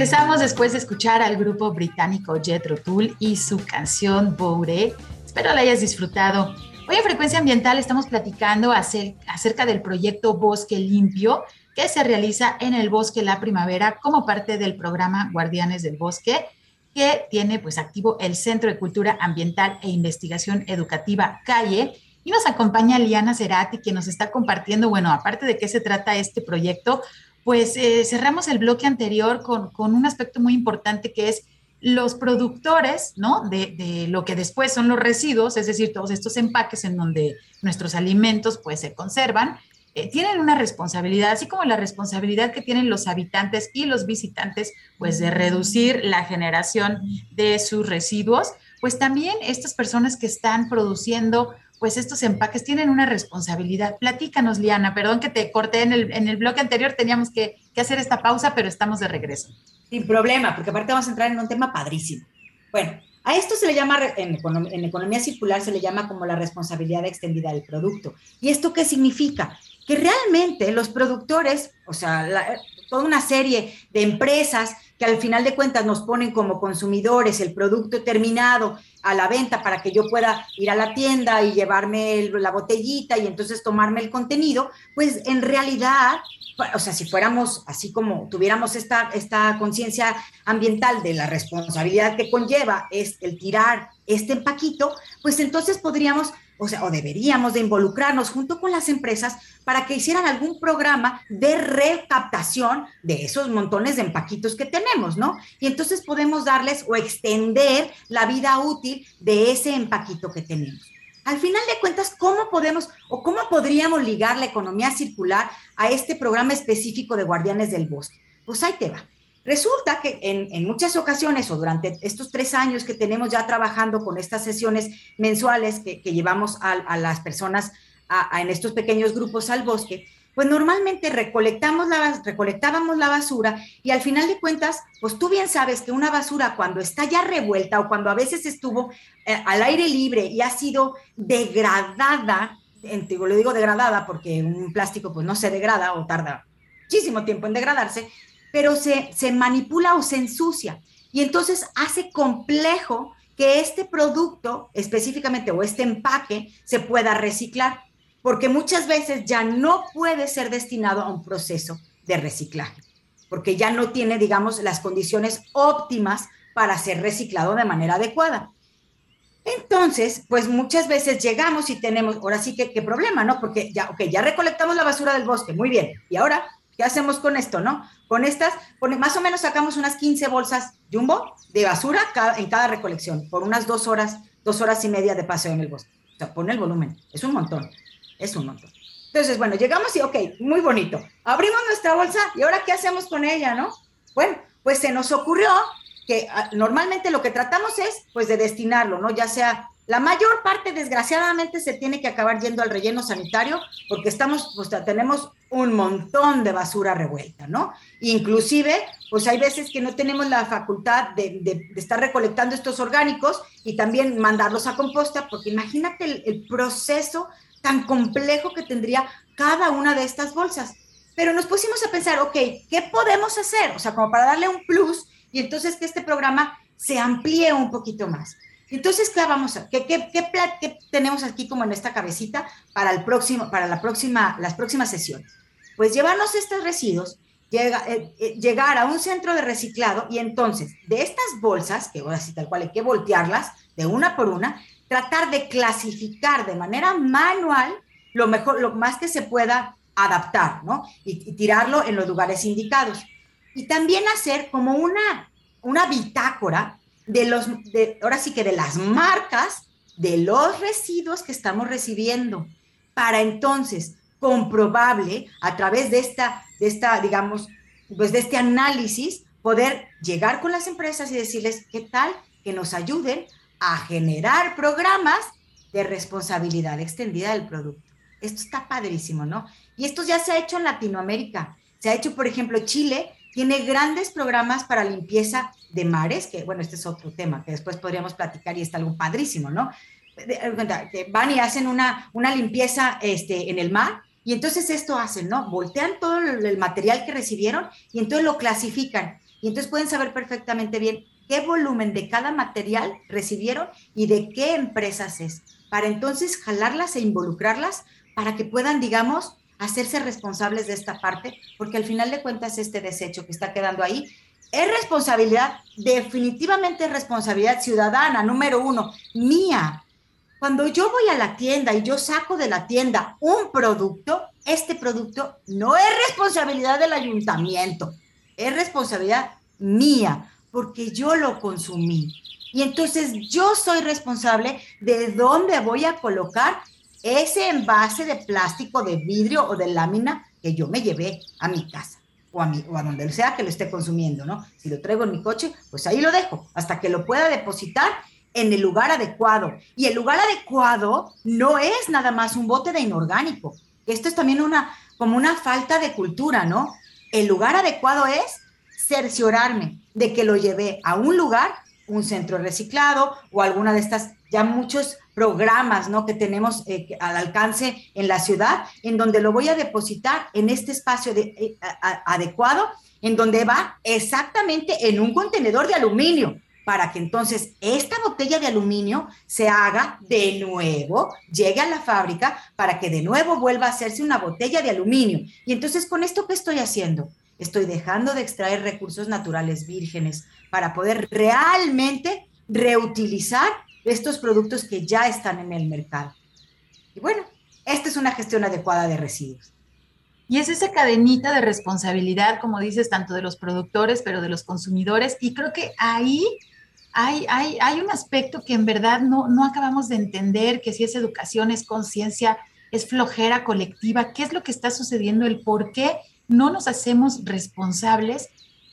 Regresamos después de escuchar al grupo británico Jethro Tull y su canción Boure. Espero la hayas disfrutado. Hoy en Frecuencia Ambiental estamos platicando acerca del proyecto Bosque Limpio que se realiza en el Bosque La Primavera como parte del programa Guardianes del Bosque que tiene pues activo el Centro de Cultura Ambiental e Investigación Educativa Calle y nos acompaña Liana Cerati que nos está compartiendo, bueno, aparte de qué se trata este proyecto, pues eh, cerramos el bloque anterior con, un aspecto muy importante que es los productores, ¿no? De, lo que después son los residuos, es decir, todos estos empaques en donde nuestros alimentos pues se conservan, eh, tienen una responsabilidad, así como la responsabilidad que tienen los habitantes y los visitantes, pues de reducir la generación de sus residuos, pues también estas personas que están produciendo pues estos empaques tienen una responsabilidad. Platícanos, Liana, perdón que te corté en el, en el bloque anterior, teníamos que, hacer esta pausa, pero estamos de regreso. Sin problema, porque aparte vamos a entrar en un tema padrísimo. Bueno, a esto se le llama, en, en economía circular se le llama como la responsabilidad extendida del producto. ¿Y esto qué significa? Que realmente los productores, o sea, toda una serie de empresas que al final de cuentas nos ponen como consumidores el producto terminado a la venta para que yo pueda ir a la tienda y llevarme la botellita y entonces tomarme el contenido, pues en realidad, o sea, si fuéramos así como tuviéramos esta, esta conciencia ambiental de la responsabilidad que conlleva es el tirar este empaquito, pues entonces podríamos o sea, o deberíamos de involucrarnos junto con las empresas para que hicieran algún programa de recaptación de esos montones de empaquitos que tenemos, ¿no? Y entonces podemos darles o extender la vida útil de ese empaquito que tenemos. Al final de cuentas, ¿cómo podemos o cómo podríamos ligar la economía circular a este programa específico de Guardianes del Bosque? Pues ahí te va. Resulta que en, muchas ocasiones o durante estos tres años que tenemos ya trabajando con estas sesiones mensuales que, llevamos a, las personas en estos pequeños grupos al bosque, pues normalmente recolectamos la, recolectábamos la basura y al final de cuentas, pues tú bien sabes que una basura cuando está ya revuelta o cuando a veces estuvo eh, al aire libre y ha sido degradada, lo digo degradada porque un plástico pues no se degrada o tarda muchísimo tiempo en degradarse, pero se, se manipula o se ensucia. Y entonces hace complejo que este producto específicamente o este empaque se pueda reciclar, porque muchas veces ya no puede ser destinado a un proceso de reciclaje, porque ya no tiene, digamos, las condiciones óptimas para ser reciclado de manera adecuada. Entonces, pues muchas veces llegamos y tenemos, ahora sí que qué problema, ¿no? Porque ya, ok, ya recolectamos la basura del bosque, muy bien, y ahora ¿Qué hacemos con esto, no? Con estas, más o menos sacamos unas 15 bolsas jumbo de basura en cada recolección, por unas dos horas, dos horas y media de paseo en el bosque. O sea, pone el volumen, es un montón, es un montón. Entonces, bueno, llegamos y, ok, muy bonito. Abrimos nuestra bolsa y ahora, ¿qué hacemos con ella, no? Bueno, pues se nos ocurrió que ah, normalmente lo que tratamos es, pues, de destinarlo, ¿no? Ya sea la mayor parte, desgraciadamente, se tiene que acabar yendo al relleno sanitario porque estamos, pues tenemos un montón de basura revuelta, ¿no? Inclusive, pues hay veces que no tenemos la facultad de, estar recolectando estos orgánicos y también mandarlos a composta, porque imagínate el, el proceso tan complejo que tendría cada una de estas bolsas. Pero nos pusimos a pensar, ok, ¿qué podemos hacer? O sea, como para darle un plus y entonces que este programa se amplíe un poquito más. Entonces, ¿qué vamos a, qué, qué, qué, tenemos aquí como en esta cabecita para el próximo, para la próxima, las próximas sesiones? Pues llevarnos estos residuos, llega, eh, eh, llegar a un centro de reciclado y entonces de estas bolsas, que ahora sí tal cual hay que voltearlas de una por una, tratar de clasificar de manera manual lo mejor, lo más que se pueda adaptar, ¿no? Y, y tirarlo en los lugares indicados. Y también hacer como una, una bitácora de los, de, ahora sí que de las marcas de los residuos que estamos recibiendo, para entonces comprobable a través de esta, de esta, digamos, pues de este análisis, poder llegar con las empresas y decirles qué tal que nos ayuden a generar programas de responsabilidad extendida del producto. Esto está padrísimo, ¿no? Y esto ya se ha hecho en Latinoamérica. Se ha hecho, por ejemplo, Chile tiene grandes programas para limpieza de mares, que bueno, este es otro tema que después podríamos platicar y está algo padrísimo, ¿no? Que van y hacen una, una limpieza este, en el mar y entonces esto hacen, ¿no? Voltean todo el material que recibieron y entonces lo clasifican y entonces pueden saber perfectamente bien qué volumen de cada material recibieron y de qué empresas es, para entonces jalarlas e involucrarlas para que puedan, digamos, hacerse responsables de esta parte, porque al final de cuentas este desecho que está quedando ahí es responsabilidad, definitivamente es responsabilidad ciudadana, número uno, mía. Cuando yo voy a la tienda y yo saco de la tienda un producto, este producto no es responsabilidad del ayuntamiento, es responsabilidad mía, porque yo lo consumí. Y entonces yo soy responsable de dónde voy a colocar ese envase de plástico, de vidrio o de lámina que yo me llevé a mi casa o a, mi, o a donde sea que lo esté consumiendo, ¿no? Si lo traigo en mi coche, pues ahí lo dejo hasta que lo pueda depositar en el lugar adecuado. Y el lugar adecuado no es nada más un bote de inorgánico. Esto es también una, como una falta de cultura, ¿no? El lugar adecuado es cerciorarme de que lo llevé a un lugar, un centro reciclado o alguna de estas ya muchos programas ¿no? que tenemos eh, al alcance en la ciudad, en donde lo voy a depositar en este espacio eh, adecuado, en donde va exactamente en un contenedor de aluminio, para que entonces esta botella de aluminio se haga de nuevo, llegue a la fábrica, para que de nuevo vuelva a hacerse una botella de aluminio. Y entonces, ¿con esto qué estoy haciendo? Estoy dejando de extraer recursos naturales vírgenes para poder realmente reutilizar estos productos que ya están en el mercado. Y bueno, esta es una gestión adecuada de residuos. Y es esa cadenita de responsabilidad, como dices, tanto de los productores, pero de los consumidores. Y creo que ahí hay, hay, hay un aspecto que en verdad no, no acabamos de entender, que si es educación, es conciencia, es flojera colectiva, qué es lo que está sucediendo, el por qué no nos hacemos responsables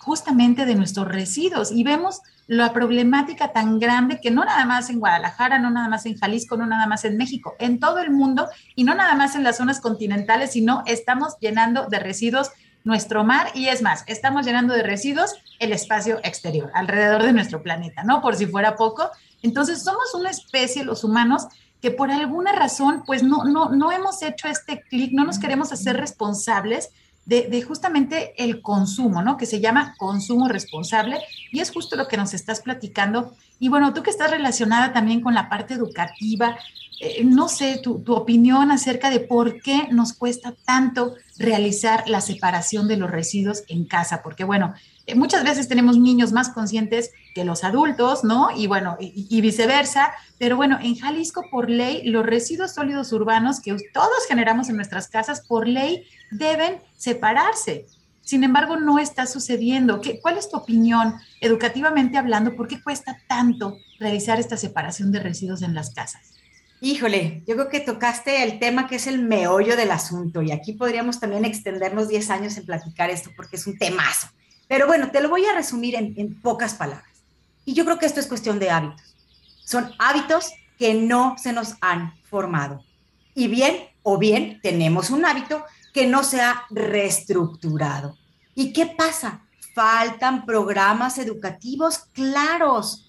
justamente de nuestros residuos. Y vemos la problemática tan grande que no nada más en Guadalajara, no nada más en Jalisco, no nada más en México, en todo el mundo y no nada más en las zonas continentales, sino estamos llenando de residuos nuestro mar y es más, estamos llenando de residuos el espacio exterior, alrededor de nuestro planeta, ¿no? Por si fuera poco. Entonces somos una especie, los humanos, que por alguna razón, pues no, no, no hemos hecho este clic, no nos queremos hacer responsables de, justamente el consumo, ¿no? Que se llama consumo responsable y es justo lo que nos estás platicando. Y bueno, tú que estás relacionada también con la parte educativa, eh, no sé, tu, tu, opinión acerca de por qué nos cuesta tanto realizar la separación de los residuos en casa, porque bueno, muchas veces tenemos niños más conscientes que los adultos, ¿no? Y bueno, y, viceversa. Pero bueno, en Jalisco, por ley, los residuos sólidos urbanos que todos generamos en nuestras casas, por ley, deben separarse. Sin embargo, no está sucediendo. ¿Qué, ¿Cuál es tu opinión, educativamente hablando? ¿Por qué cuesta tanto realizar esta separación de residuos en las casas? Híjole, yo creo que tocaste el tema que es el meollo del asunto y aquí podríamos también extendernos 10 años en platicar esto porque es un temazo. Pero bueno, te lo voy a resumir en, pocas palabras. Y yo creo que esto es cuestión de hábitos. Son hábitos que no se nos han formado. Y bien o bien tenemos un hábito que no se ha reestructurado. ¿Y qué pasa? Faltan programas educativos claros.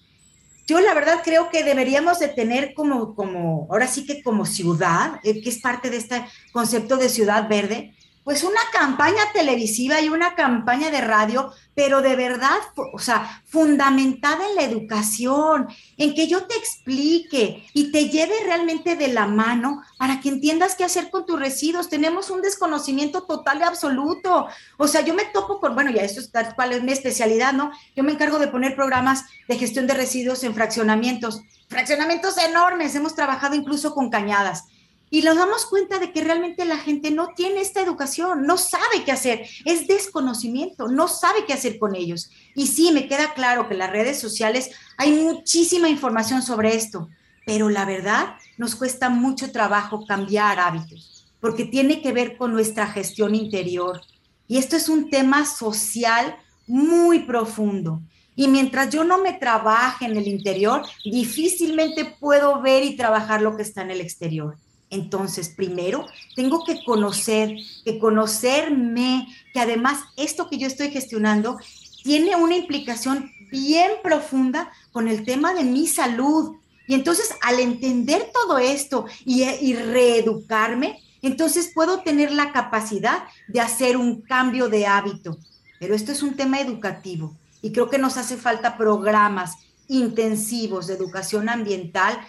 Yo la verdad creo que deberíamos de tener como, como ahora sí que como ciudad, eh, que es parte de este concepto de ciudad verde, pues una campaña televisiva y una campaña de radio, pero de verdad, o sea, fundamentada en la educación, en que yo te explique y te lleve realmente de la mano para que entiendas qué hacer con tus residuos. Tenemos un desconocimiento total y absoluto. O sea, yo me topo con, bueno, ya esto es tal cual es mi especialidad, ¿no? Yo me encargo de poner programas de gestión de residuos en fraccionamientos, fraccionamientos enormes. Hemos trabajado incluso con cañadas y nos damos cuenta de que realmente la gente no tiene esta educación, no sabe qué hacer, es desconocimiento, no sabe qué hacer con ellos. Y sí, me queda claro que en las redes sociales hay muchísima información sobre esto, pero la verdad nos cuesta mucho trabajo cambiar hábitos, porque tiene que ver con nuestra gestión interior. Y esto es un tema social muy profundo. Y mientras yo no me trabaje en el interior, difícilmente puedo ver y trabajar lo que está en el exterior. Entonces, primero, tengo que conocer, que conocerme, que además esto que yo estoy gestionando tiene una implicación bien profunda con el tema de mi salud. Y entonces, al entender todo esto y, y reeducarme, entonces puedo tener la capacidad de hacer un cambio de hábito. Pero esto es un tema educativo y creo que nos hace falta programas intensivos de educación ambiental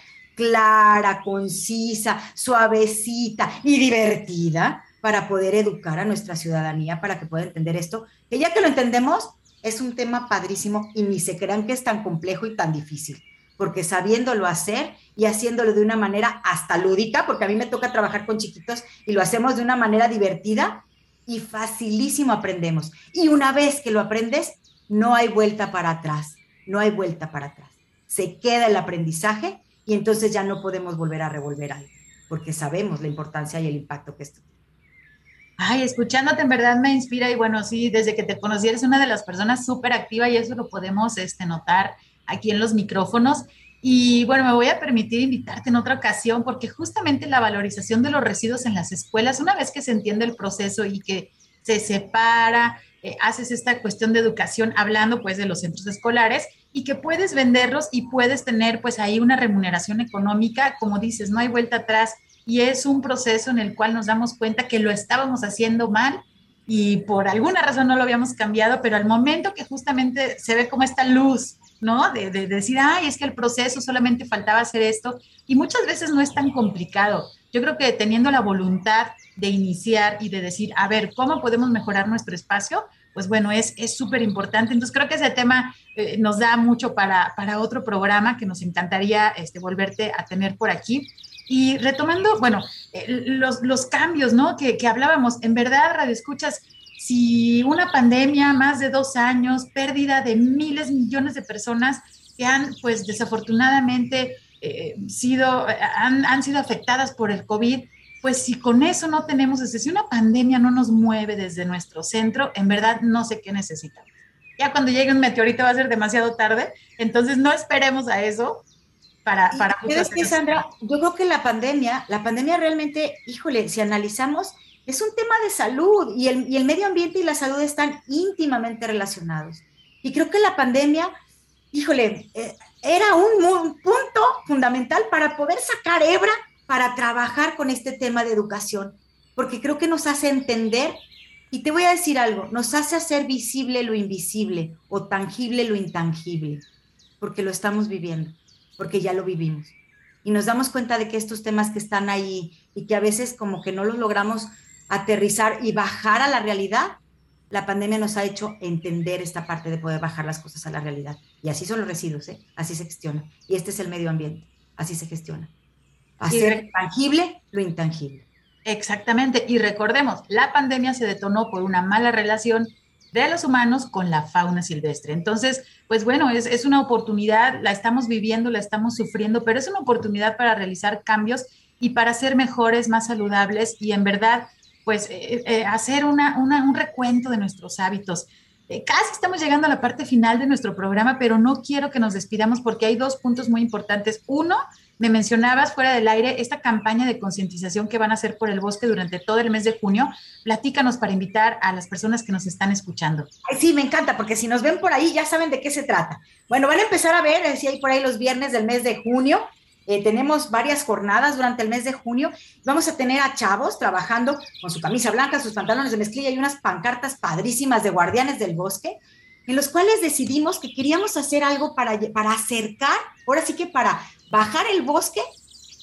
clara, concisa, suavecita y divertida para poder educar a nuestra ciudadanía, para que pueda entender esto, que ya que lo entendemos, es un tema padrísimo y ni se crean que es tan complejo y tan difícil, porque sabiéndolo hacer y haciéndolo de una manera hasta lúdica, porque a mí me toca trabajar con chiquitos y lo hacemos de una manera divertida y facilísimo aprendemos. Y una vez que lo aprendes, no hay vuelta para atrás, no hay vuelta para atrás. Se queda el aprendizaje y entonces ya no podemos volver a revolver algo, porque sabemos la importancia y el impacto que esto tiene. Ay, escuchándote en verdad me inspira y bueno, sí, desde que te conocí eres una de las personas súper activa y eso lo podemos este, notar aquí en los micrófonos. Y bueno, me voy a permitir invitarte en otra ocasión porque justamente la valorización de los residuos en las escuelas, una vez que se entiende el proceso y que se separa, eh, haces esta cuestión de educación hablando pues de los centros escolares, y que puedes venderlos y puedes tener pues ahí una remuneración económica, como dices, no hay vuelta atrás y es un proceso en el cual nos damos cuenta que lo estábamos haciendo mal y por alguna razón no lo habíamos cambiado, pero al momento que justamente se ve como esta luz, ¿no? De, de, decir, ay, es que el proceso solamente faltaba hacer esto y muchas veces no es tan complicado. Yo creo que teniendo la voluntad de iniciar y de decir, a ver, ¿cómo podemos mejorar nuestro espacio? Pues bueno, es súper importante. Entonces creo que ese tema eh, nos da mucho para, para, otro programa que nos encantaría este, volverte a tener por aquí. Y retomando, bueno, eh, los, los cambios, ¿no? Que, que hablábamos, en verdad, Radio Escuchas, si una pandemia, más de dos años, pérdida de miles, millones de personas que han, pues desafortunadamente, eh, sido, han, han, sido afectadas por el COVID, pues si con eso no tenemos, es si una pandemia no nos mueve desde nuestro centro, en verdad no sé qué necesitamos. Ya cuando llegue un meteorito va a ser demasiado tarde, entonces no esperemos a eso para... para que, Sandra? Yo creo que la pandemia, la pandemia realmente, híjole, si analizamos, es un tema de salud y el, y el medio ambiente y la salud están íntimamente relacionados. Y creo que la pandemia, híjole, eh, era un, un, punto fundamental para poder sacar hebra para trabajar con este tema de educación, porque creo que nos hace entender, y te voy a decir algo, nos hace hacer visible lo invisible o tangible lo intangible, porque lo estamos viviendo, porque ya lo vivimos. Y nos damos cuenta de que estos temas que están ahí y que a veces como que no los logramos aterrizar y bajar a la realidad, la pandemia nos ha hecho entender esta parte de poder bajar las cosas a la realidad. Y así son los residuos, ¿eh? así se gestiona. Y este es el medio ambiente, así se gestiona. Hacer tangible lo intangible. Exactamente. Y recordemos, la pandemia se detonó por una mala relación de los humanos con la fauna silvestre. Entonces, pues bueno, es, es una oportunidad, la estamos viviendo, la estamos sufriendo, pero es una oportunidad para realizar cambios y para ser mejores, más saludables y en verdad pues eh, eh, hacer una, un recuento de nuestros hábitos. Eh, casi estamos llegando a la parte final de nuestro programa, pero no quiero que nos despidamos porque hay dos puntos muy importantes. Uno, me mencionabas fuera del aire esta campaña de concientización que van a hacer por el bosque durante todo el mes de junio. Platícanos para invitar a las personas que nos están escuchando. Ay, sí, me encanta, porque si nos ven por ahí ya saben de qué se trata. Bueno, van a empezar a ver, si hay por ahí los viernes del mes de junio, eh, tenemos varias jornadas durante el mes de junio. Vamos a tener a chavos trabajando con su camisa blanca, sus pantalones de mezclilla y unas pancartas padrísimas de guardianes del bosque, en los cuales decidimos que queríamos hacer algo para, para acercar, ahora sí que para bajar el bosque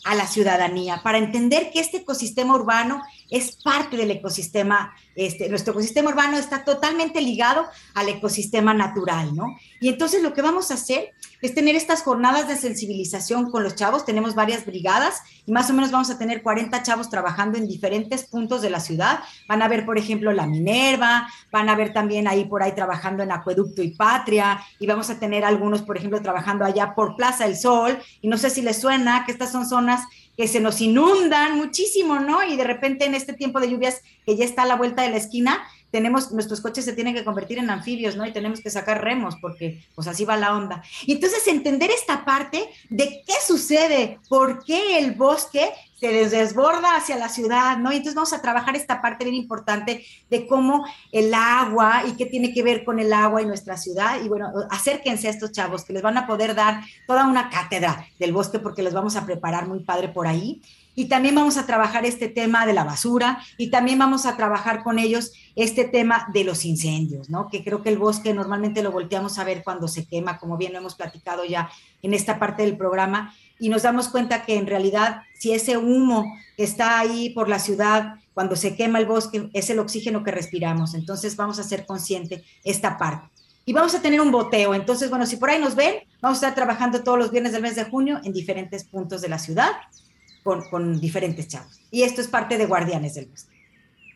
a la ciudadanía, para entender que este ecosistema urbano es parte del ecosistema, este, nuestro ecosistema urbano está totalmente ligado al ecosistema natural, ¿no? Y entonces lo que vamos a hacer es tener estas jornadas de sensibilización con los chavos, tenemos varias brigadas y más o menos vamos a tener 40 chavos trabajando en diferentes puntos de la ciudad, van a ver, por ejemplo, la Minerva, van a ver también ahí por ahí trabajando en Acueducto y Patria, y vamos a tener algunos, por ejemplo, trabajando allá por Plaza del Sol, y no sé si les suena que estas son zonas que se nos inundan muchísimo, ¿no? Y de repente en este tiempo de lluvias que ya está a la vuelta de la esquina, tenemos, nuestros coches se tienen que convertir en anfibios, ¿no? Y tenemos que sacar remos porque pues así va la onda. Y entonces entender esta parte de qué sucede, por qué el bosque se desborda hacia la ciudad, ¿no? Y entonces vamos a trabajar esta parte bien importante de cómo el agua y qué tiene que ver con el agua y nuestra ciudad. Y bueno, acérquense a estos chavos que les van a poder dar toda una cátedra del bosque porque les vamos a preparar muy padre por ahí. Y también vamos a trabajar este tema de la basura y también vamos a trabajar con ellos este tema de los incendios, ¿no? Que creo que el bosque normalmente lo volteamos a ver cuando se quema, como bien lo hemos platicado ya en esta parte del programa, y nos damos cuenta que en realidad si ese humo que está ahí por la ciudad, cuando se quema el bosque, es el oxígeno que respiramos. Entonces vamos a ser consciente esta parte. Y vamos a tener un boteo. Entonces, bueno, si por ahí nos ven, vamos a estar trabajando todos los viernes del mes de junio en diferentes puntos de la ciudad con, diferentes chavos. Y esto es parte de Guardianes del Bosque.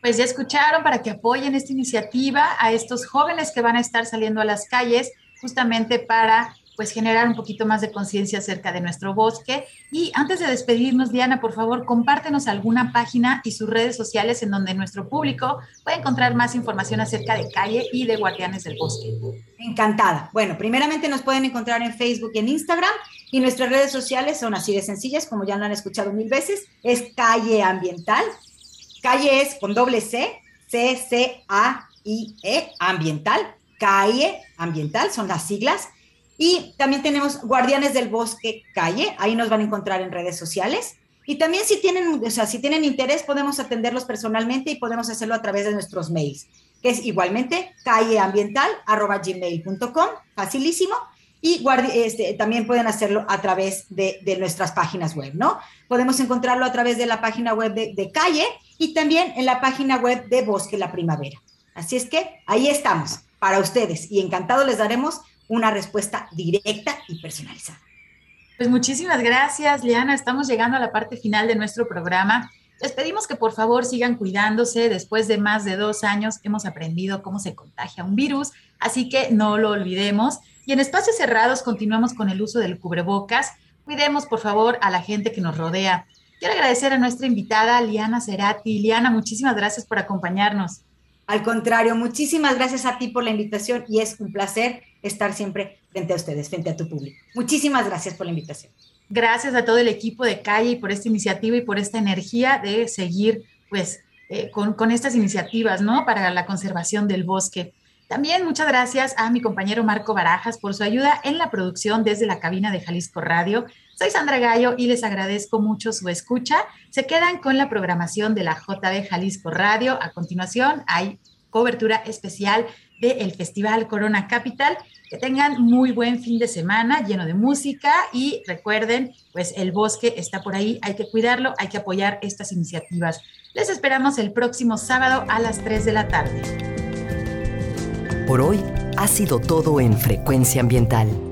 Pues ya escucharon para que apoyen esta iniciativa a estos jóvenes que van a estar saliendo a las calles justamente para pues generar un poquito más de conciencia acerca de nuestro bosque. Y antes de despedirnos, Diana, por favor, compártenos alguna página y sus redes sociales en donde nuestro público puede encontrar más información acerca de Calle y de Guardianes del Bosque. Encantada. Bueno, primeramente nos pueden encontrar en Facebook y en Instagram y nuestras redes sociales son así de sencillas, como ya lo han escuchado mil veces, es Calle Ambiental. Calle es con doble C, C, C, A, I, E, ambiental. Calle Ambiental son las siglas y también tenemos Guardianes del Bosque Calle, ahí nos van a encontrar en redes sociales. Y también si tienen, o sea, si tienen interés, podemos atenderlos personalmente y podemos hacerlo a través de nuestros mails, que es igualmente calleambiental.gmail.com, facilísimo. Y este, también pueden hacerlo a través de, nuestras páginas web, ¿no? Podemos encontrarlo a través de la página web de Calle y también en la página web de Bosque La Primavera. Así es que ahí estamos para ustedes y encantado les daremos una respuesta directa y personalizada. Pues muchísimas gracias, Liana. Estamos llegando a la parte final de nuestro programa. Les pedimos que por favor sigan cuidándose. Después de más de dos años hemos aprendido cómo se contagia un virus, así que no lo olvidemos. Y en espacios cerrados continuamos con el uso del cubrebocas. Cuidemos por favor a la gente que nos rodea. Quiero agradecer a nuestra invitada Liana Cerati. Liana, muchísimas gracias por acompañarnos. Al contrario, muchísimas gracias a ti por la invitación y es un placer estar siempre frente a ustedes, frente a tu público. Muchísimas gracias por la invitación. Gracias a todo el equipo de Calle y por esta iniciativa y por esta energía de seguir pues eh, con, con estas iniciativas, ¿no? Para la conservación del bosque. También muchas gracias a mi compañero Marco Barajas por su ayuda en la producción desde la cabina de Jalisco Radio. Soy Sandra Gallo y les agradezco mucho su escucha. Se quedan con la programación de la JB Jalisco Radio. A continuación hay cobertura especial del Festival Corona Capital. Que tengan muy buen fin de semana lleno de música y recuerden, pues el bosque está por ahí, hay que cuidarlo, hay que apoyar estas iniciativas. Les esperamos el próximo sábado a las 3 de la tarde. Por hoy ha sido todo en Frecuencia Ambiental.